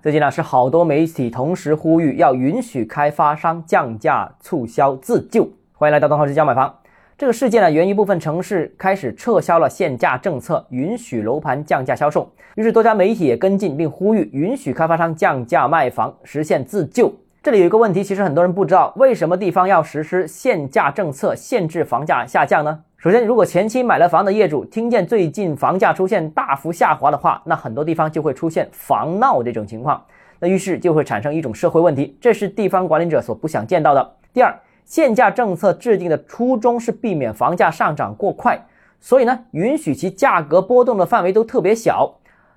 最近呢，是好多媒体同时呼吁要允许开发商降价促销自救。欢迎来到东浩之家买房。这个事件呢，源于部分城市开始撤销了限价政策，允许楼盘降价销售。于是多家媒体也跟进，并呼吁允许开发商降价卖房，实现自救。这里有一个问题，其实很多人不知道，为什么地方要实施限价政策，限制房价下降呢？首先，如果前期买了房的业主听见最近房价出现大幅下滑的话，那很多地方就会出现房闹这种情况，那于是就会产生一种社会问题，这是地方管理者所不想见到的。第二，限价政策制定的初衷是避免房价上涨过快，所以呢，允许其价格波动的范围都特别小，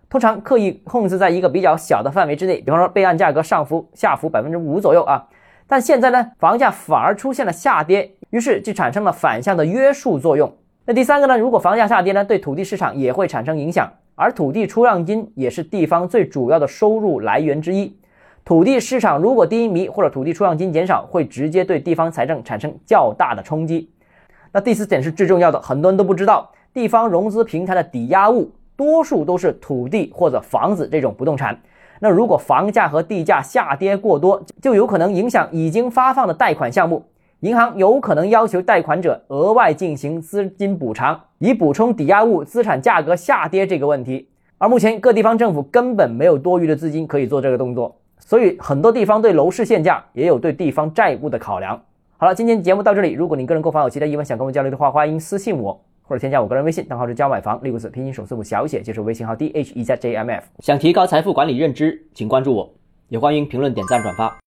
通常刻意控制在一个比较小的范围之内，比方说备案价格上浮、下浮百分之五左右啊。但现在呢，房价反而出现了下跌。于是就产生了反向的约束作用。那第三个呢？如果房价下跌呢，对土地市场也会产生影响，而土地出让金也是地方最主要的收入来源之一。土地市场如果低迷或者土地出让金减少，会直接对地方财政产生较大的冲击。那第四点是最重要的，很多人都不知道，地方融资平台的抵押物多数都是土地或者房子这种不动产。那如果房价和地价下跌过多，就有可能影响已经发放的贷款项目。银行有可能要求贷款者额外进行资金补偿，以补充抵押物资产价格下跌这个问题。而目前各地方政府根本没有多余的资金可以做这个动作，所以很多地方对楼市限价也有对地方债务的考量。好了，今天节目到这里。如果您个人购房有其他疑问想跟我交流的话，欢迎私信我或者添加我个人微信，账号是教买房六个字拼音首字母小写，就是微信号 d h e z j m f。想提高财富管理认知，请关注我，也欢迎评论、点赞、转发。